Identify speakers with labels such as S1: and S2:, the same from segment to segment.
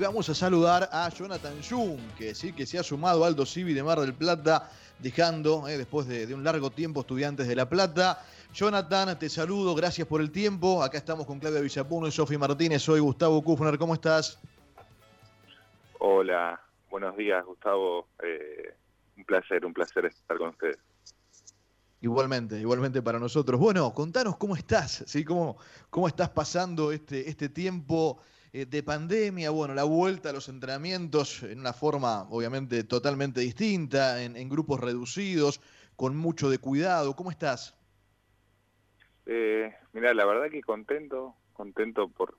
S1: Vamos a saludar a Jonathan Jung, que sí que se ha sumado al Aldo Civi de Mar del Plata, dejando, eh, después de, un largo tiempo, estudiantes de La Plata. Jonathan, te saludo, gracias por el tiempo. Acá estamos con Claudia Villapuno y Sofi Martínez. Soy Gustavo Kufner, ¿cómo estás?
S2: Hola, buenos días, Gustavo. Eh, un placer, un placer estar con ustedes.
S1: Igualmente, igualmente para nosotros. Bueno, contanos cómo estás, ¿sí? ¿Cómo, cómo estás pasando este, este tiempo? Eh, de pandemia, bueno, la vuelta a los entrenamientos en una forma obviamente totalmente distinta, en, grupos reducidos, con mucho de cuidado. ¿Cómo estás?
S2: Eh, mira, la verdad que contento, contento por,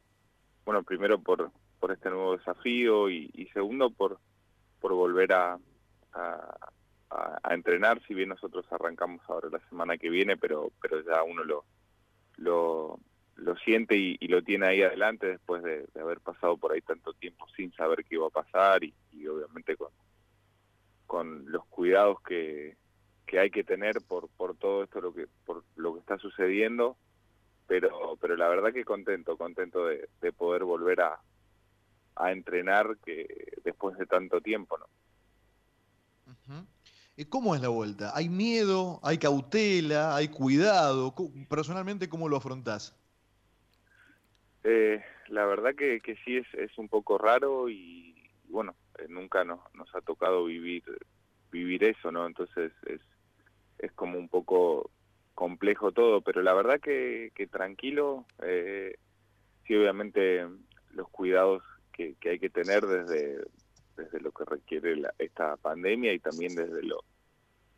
S2: bueno, primero por, por este nuevo desafío y, segundo por, por volver a, a, entrenar, si bien nosotros arrancamos ahora la semana que viene, pero, pero ya uno lo, lo, lo siente y, lo tiene ahí adelante después de, haber pasado por ahí tanto tiempo sin saber qué iba a pasar y, obviamente con, con los cuidados que, que hay que tener por, por todo esto lo que por lo que está sucediendo pero pero la verdad que contento contento de, poder volver a, a entrenar que después de tanto tiempo no
S1: ¿Y ¿Cómo es la vuelta? ¿Hay miedo? ¿Hay cautela? ¿Hay cuidado? Personalmente, ¿cómo lo afrontás?
S2: Eh, la verdad que, que sí es, es un poco raro y, bueno, eh, nunca nos, nos ha tocado vivir vivir eso, ¿no? Entonces es, es como un poco complejo todo, pero la verdad que, que tranquilo, eh, sí obviamente los cuidados que, que, hay que tener desde, desde lo que requiere esta pandemia y también desde lo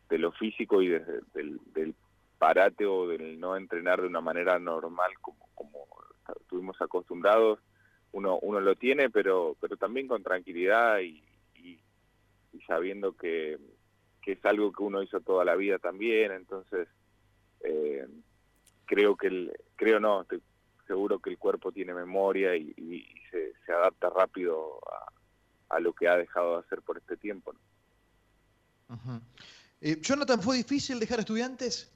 S2: de lo físico y desde del, del parate o del no entrenar de una manera normal como estuvimos acostumbrados, uno, uno lo tiene, pero, pero también con tranquilidad y, y, sabiendo que, que, es algo que uno hizo toda la vida también, entonces eh, creo que, el, creo no, estoy seguro que el cuerpo tiene memoria y, se, se, adapta rápido a, a, lo que ha dejado de hacer por este tiempo.
S1: Eh, Jonathan, ¿fue difícil dejar estudiantes?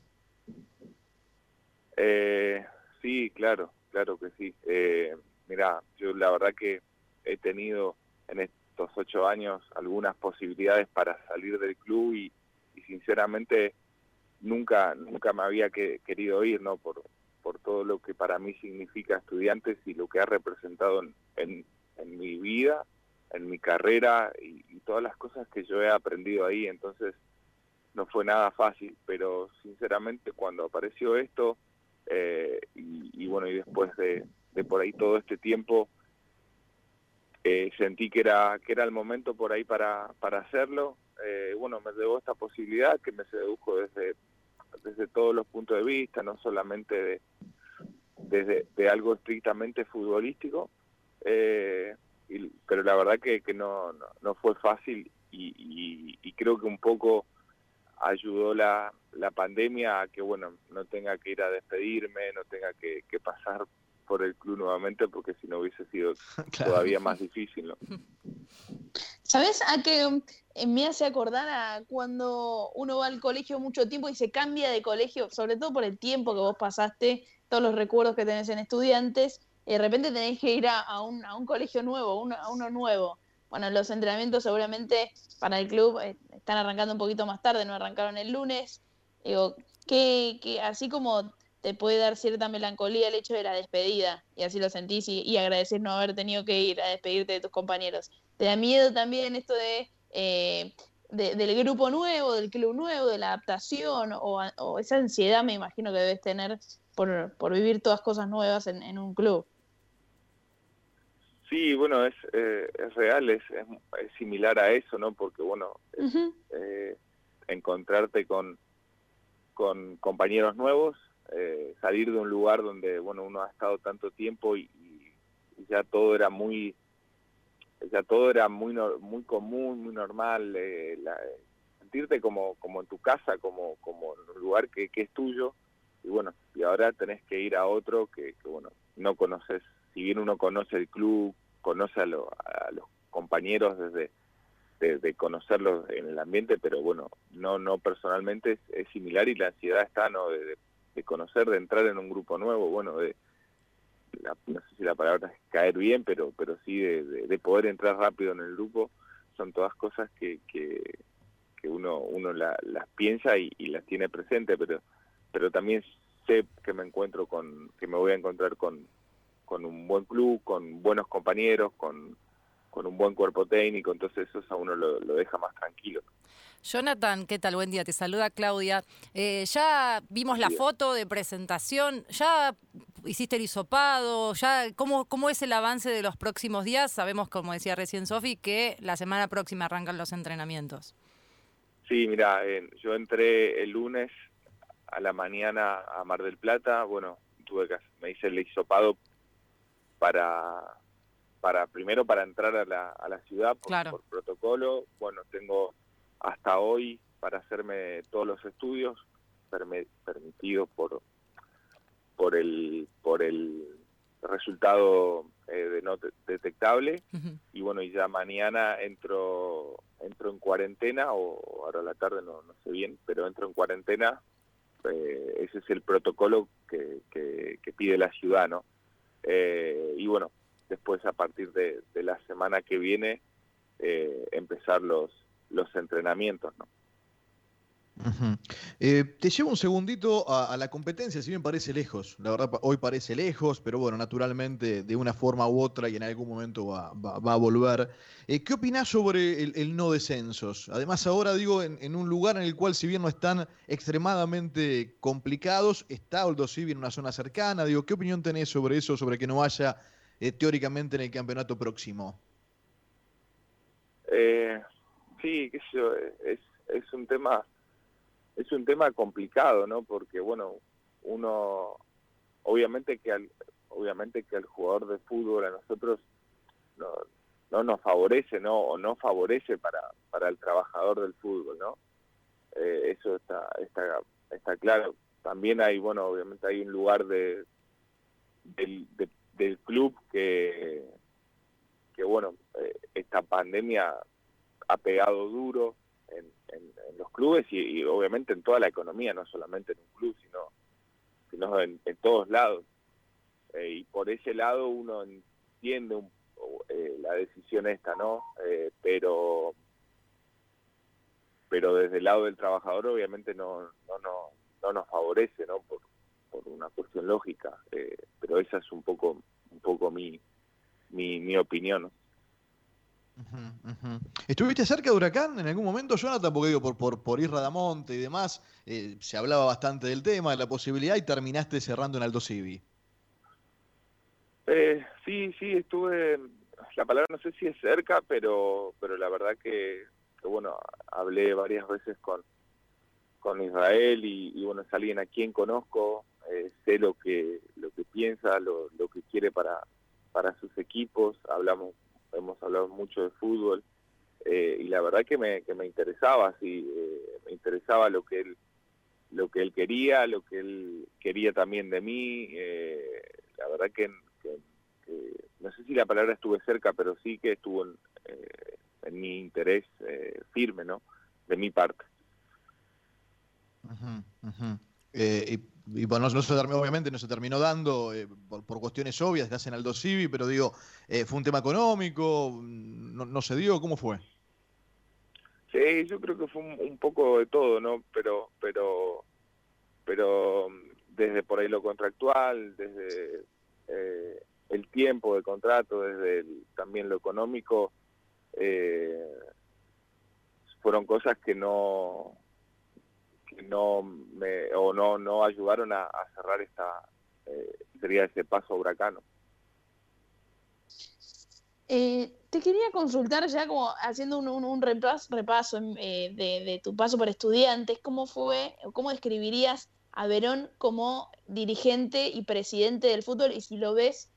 S2: Eh, sí, claro, claro que sí. Eh, mira, yo la verdad que he tenido en estos ocho años algunas posibilidades para salir del club y, sinceramente nunca nunca me había querido ir, ¿no? Por, por todo lo que para mí significa estudiantes y lo que ha representado en, en, mi vida, en mi carrera y, y, todas las cosas que yo he aprendido ahí. Entonces no fue nada fácil, pero sinceramente cuando apareció esto eh, y, bueno, y después de, por ahí todo este tiempo, eh, sentí que era, que era el momento por ahí para, para hacerlo. Eh, bueno, me debo esta posibilidad que me sedujo desde, desde todos los puntos de vista, no solamente de, desde de algo estrictamente futbolístico, pero la verdad que, que no, no, fue fácil y, y creo que un poco ayudó la, la pandemia a que, bueno, no tenga que ir a despedirme, no tenga que, pasar por el club nuevamente, porque si no hubiese sido todavía más difícil, ¿no?
S3: ¿Sabes a qué eh, me hace acordar a cuando uno va al colegio mucho tiempo y se cambia de colegio, sobre todo por el tiempo que vos pasaste, todos los recuerdos que tenés en estudiantes, y de repente tenés que ir a, un, a un colegio nuevo, a uno nuevo. Bueno, los entrenamientos seguramente para el club eh, están arrancando un poquito más tarde, no arrancaron el lunes. Digo, que, que así como te puede dar cierta melancolía el hecho de la despedida, y así lo sentís, y, agradecer no haber tenido que ir a despedirte de tus compañeros. ¿Te da miedo también esto de, eh, del grupo nuevo, del club nuevo, de la adaptación, o, esa ansiedad me imagino que debes tener por, por vivir todas cosas nuevas en un club?
S2: Sí, bueno, es, eh, es real, es, es, similar a eso, ¿no? Porque, bueno, eh, encontrarte con, con compañeros nuevos, eh, salir de un lugar donde, bueno, uno ha estado tanto tiempo y, ya todo era muy, ya todo era muy muy común, muy normal, sentirte como, como en tu casa, como, como en un lugar que, que es tuyo, y bueno, y ahora tenés que ir a otro que, que bueno, no conoces si bien uno conoce el club, conoce a, los compañeros desde de, conocerlos en el ambiente, pero bueno, no no personalmente es, similar y la ansiedad está no de, conocer, de entrar en un grupo nuevo, bueno, de, no sé si la palabra es caer bien, pero, pero sí de, poder entrar rápido en el grupo, son todas cosas que, que, uno, uno las piensa y, las tiene presente, pero, pero también sé que me encuentro con, que me voy a encontrar con, con un buen club, con buenos compañeros, con, con un buen cuerpo técnico, entonces eso a uno lo, deja más tranquilo.
S4: Jonathan, ¿qué tal? Buen día, te saluda Claudia. Eh, ya vimos la foto de presentación, ya hiciste el hisopado, ya ¿cómo, ¿cómo es el avance de los próximos días? Sabemos, como decía recién Sofi, que la semana próxima arrancan los entrenamientos.
S2: Sí, mira, yo entré el lunes a la mañana a Mar del Plata, bueno, tuve que, me hice el hisopado para para primero para entrar a la, a la ciudad por, protocolo. Bueno, tengo hasta hoy para hacerme todos los estudios permitidos por por el por el resultado eh, de no detectable. Y bueno y ya mañana entro entro en cuarentena o ahora a la tarde no, no sé bien pero entro en cuarentena eh, ese es el protocolo que, que, pide la ciudad no eh, y bueno después a partir de, la semana que viene eh, empezar los, los entrenamientos, ¿no?
S1: Eh, te llevo un segundito a, la competencia, si bien parece lejos, la verdad hoy parece lejos, pero bueno, naturalmente de una forma u otra y en algún momento va, a volver. Eh, ¿Qué opinás sobre el, no descensos? Además ahora digo, en, un lugar en el cual si bien no están extremadamente complicados, está Oldo Civi en una zona cercana, digo, ¿qué opinión tenés sobre eso, sobre que no haya eh, teóricamente en el campeonato próximo?
S2: Sí, es, es un tema es un tema complicado, ¿no? Porque bueno, uno obviamente que al obviamente que al jugador de fútbol a nosotros no, no nos favorece, ¿no? O no favorece para para el trabajador del fútbol, ¿no? Eh, eso está está está claro. También hay, bueno, obviamente hay un lugar de, de, de del club que, que bueno, eh, esta pandemia ha pegado duro en, los clubes y, obviamente en toda la economía, no solamente en un club, sino, sino en, todos lados. Eh, y por ese lado uno entiende eh, la decisión esta, ¿no? pero pero desde el lado del trabajador obviamente no, no, no, no nos favorece, ¿no? Por, por una cuestión lógica, eh, pero esa es un poco, un poco mi, mi, opinión.
S1: ¿Estuviste cerca de Huracán en algún momento, Jonathan? Porque digo, por, por, por Irra Damonte y demás, eh, se hablaba bastante del tema, de la posibilidad, y terminaste cerrando en Alto Civi.
S2: Eh, sí, sí, estuve, la palabra no sé si es cerca, pero, pero la verdad que, que bueno, hablé varias veces con, con Israel y, y, bueno, es alguien a quien conozco, eh, sé lo que lo que piensa, lo, lo que quiere para para sus equipos. Hablamos, hemos hablado mucho de fútbol eh, y la verdad que me, que me interesaba, sí, eh, me interesaba lo que él lo que él quería, lo que él quería también de mí. la verdad que, no sé si la palabra estuve cerca, pero sí que estuvo en, en mi interés firme, ¿no? De mi parte.
S1: Eh, y, bueno, no, se terminó, obviamente no se terminó dando eh, por, cuestiones obvias que hacen Aldo Civi, pero digo, eh, ¿fue un tema económico? No, se dio? ¿Cómo fue?
S2: Sí, yo creo que fue un, poco de todo, ¿no? Pero, pero, pero desde por ahí lo contractual, desde el tiempo de contrato, desde también lo económico, fueron cosas que no no me, o no no ayudaron a, cerrar esta eh, sería ese paso huracano.
S3: Eh, te quería consultar ya como haciendo un, un, repaso, repaso eh, de, tu paso por estudiantes, ¿cómo fue, cómo describirías a Verón como dirigente y presidente del fútbol y si lo ves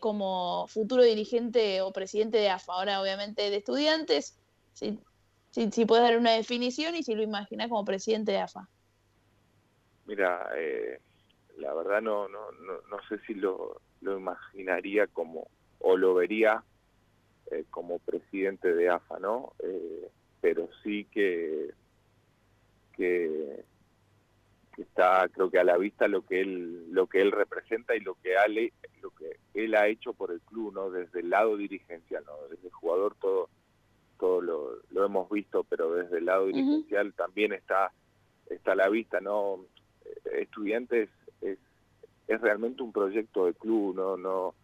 S3: como futuro dirigente o presidente de AFA, ahora obviamente de estudiantes, si si, puedes dar una definición y si lo imaginas como presidente de AFA.
S2: Mira, eh, la verdad no, no, no, sé si lo, lo imaginaría como, o lo vería eh, como presidente de AFA, ¿no? Eh, pero sí que, que, está creo que a la vista lo que él lo que él representa y lo que lo que él ha hecho por el club no desde el lado dirigencial no desde el jugador todo todo lo, hemos visto pero desde el lado dirigencial también está está a la vista no estudiantes es es realmente un proyecto de club no no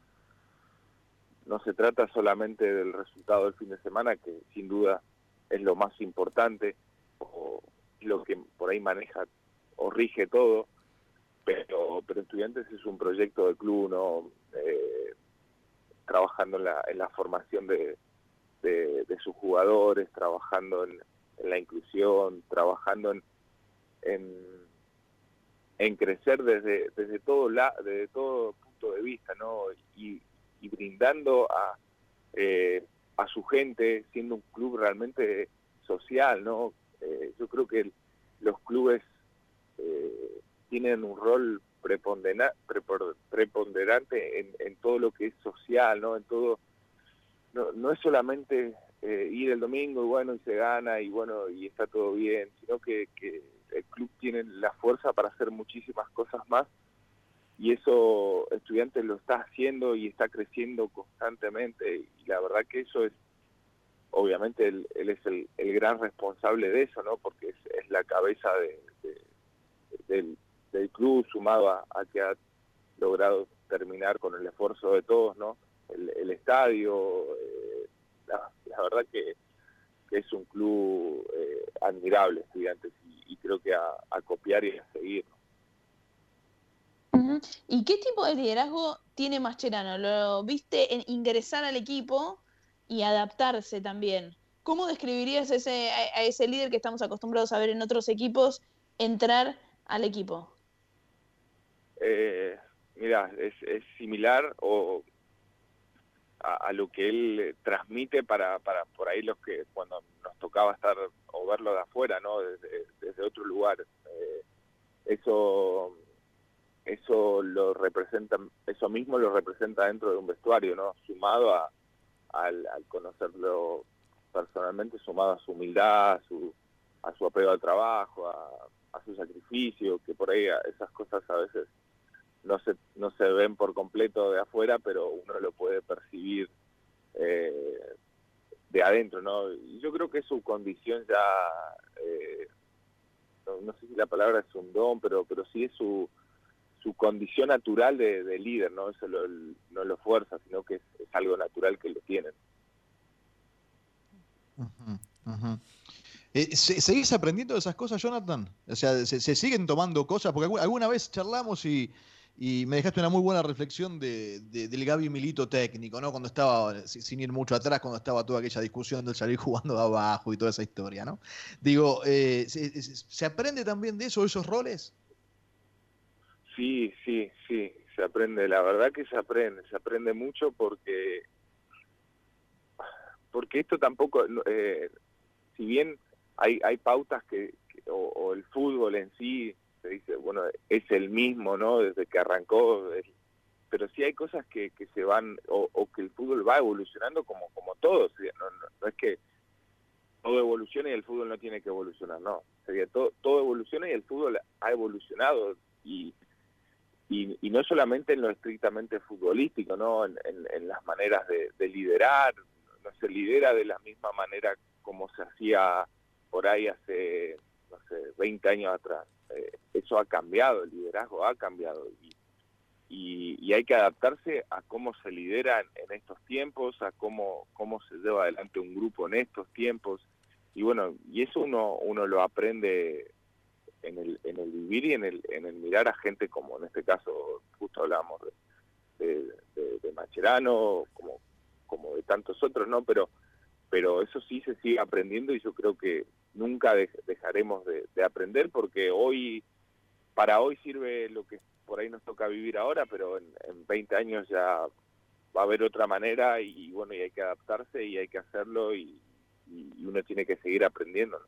S2: no se trata solamente del resultado del fin de semana que sin duda es lo más importante o lo que por ahí maneja o rige todo, pero, pero Estudiantes es un proyecto de club, ¿no? Eh, trabajando en la, en la formación de, de, sus jugadores, trabajando en, la inclusión, trabajando en, en, crecer desde, desde, todo la, desde todo punto de vista, ¿no? Y, y brindando a, eh, a su gente, siendo un club realmente social, ¿no? Eh, yo creo que los clubes eh, tienen un rol preponderante en, en, todo lo que es social, ¿no? En todo, no, no es solamente eh, ir el domingo y bueno, y se gana y bueno, y está todo bien, sino que, que el club tiene la fuerza para hacer muchísimas cosas más y eso estudiantes lo está haciendo y está creciendo constantemente y la verdad que eso es obviamente él, es el, gran responsable de eso, ¿no? Porque es, la cabeza del, club sumado a, que ha logrado terminar con el esfuerzo de todos, ¿no? El, estadio, eh, la, verdad que, es un club eh, admirable, estudiantes, y, creo que a, copiar y a seguir.
S3: ¿Y qué tipo de liderazgo tiene Mascherano? ¿Lo viste en ingresar al equipo? y adaptarse también. ¿Cómo describirías ese, a, ese líder que estamos acostumbrados a ver en otros equipos entrar al equipo?
S2: Eh, mira, es, similar o a, lo que él transmite para, para por ahí los que cuando nos tocaba estar o verlo de afuera, ¿no? Desde, otro lugar. Eh, eso eso lo representa, eso mismo lo representa dentro de un vestuario, ¿no? Sumado a, al, conocerlo personalmente, sumado a su humildad, a su, a su apego al trabajo, a, su sacrificio, que por ahí esas cosas a veces no se, no se ven por completo de afuera, pero uno lo puede percibir eh, de adentro, ¿no? Yo creo que su condición ya, eh, no, sé si la palabra es un don, pero, pero sí es su, su condición natural de, líder, ¿no? Eso no lo fuerza, sino que es, algo natural que lo tienen.
S1: Eh, ¿Seguís aprendiendo de esas cosas, Jonathan? O sea, ¿se, siguen tomando cosas? Porque alguna vez charlamos y, me dejaste una muy buena reflexión de, del Gaby Milito técnico, ¿no? Cuando estaba, sin ir mucho atrás, cuando estaba toda aquella discusión del salir jugando de abajo y toda esa historia, ¿no? Digo, eh, ¿se, ¿se, aprende también de eso, de esos roles?
S2: Sí, sí, sí, se aprende, la verdad que se aprende, se aprende mucho porque porque esto tampoco, eh, si bien hay, hay pautas que, o, el fútbol en sí, se dice, bueno, es el mismo, ¿no? Desde que arrancó, pero sí hay cosas que, que se van, o, que el fútbol va evolucionando como, como todo, no, no, es que todo evoluciona y el fútbol no tiene que evolucionar, no, sería todo, todo evoluciona y el fútbol ha evolucionado y y, no solamente en lo estrictamente futbolístico, ¿no? En, las maneras de, liderar, no se lidera de la misma manera como se hacía por ahí hace, no sé, 20 años atrás. Eh, eso ha cambiado, el liderazgo ha cambiado y, y, hay que adaptarse a cómo se lidera en, estos tiempos, a cómo, cómo se lleva adelante un grupo en estos tiempos. Y bueno, y eso uno, uno lo aprende en el, en el vivir y en el, en el mirar a gente como en este caso justo hablábamos de, de, Macherano, como, como de tantos otros, ¿no? Pero, pero eso sí se sigue aprendiendo y yo creo que nunca dejaremos de, aprender porque hoy, para hoy sirve lo que por ahí nos toca vivir ahora, pero en, en 20 años ya va a haber otra manera y, bueno, y hay que adaptarse y hay que hacerlo y, y uno tiene que seguir aprendiendo.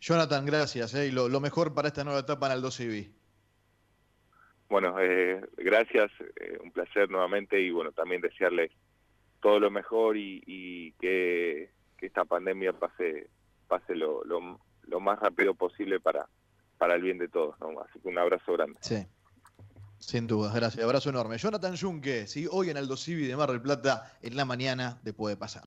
S1: Jonathan, gracias. Eh, y lo, mejor para esta nueva etapa en el 12
S2: Bueno, eh, gracias, eh, un placer nuevamente y bueno, también desearles todo lo mejor y, que, esta pandemia pase pase lo, lo, más rápido posible para, para el bien de todos. Así que un abrazo grande.
S1: Sí. Sin duda, gracias. Abrazo enorme. Jonathan Junque, ¿sí? hoy en Aldo Civi de Mar del Plata, en la mañana de Puede Pasar.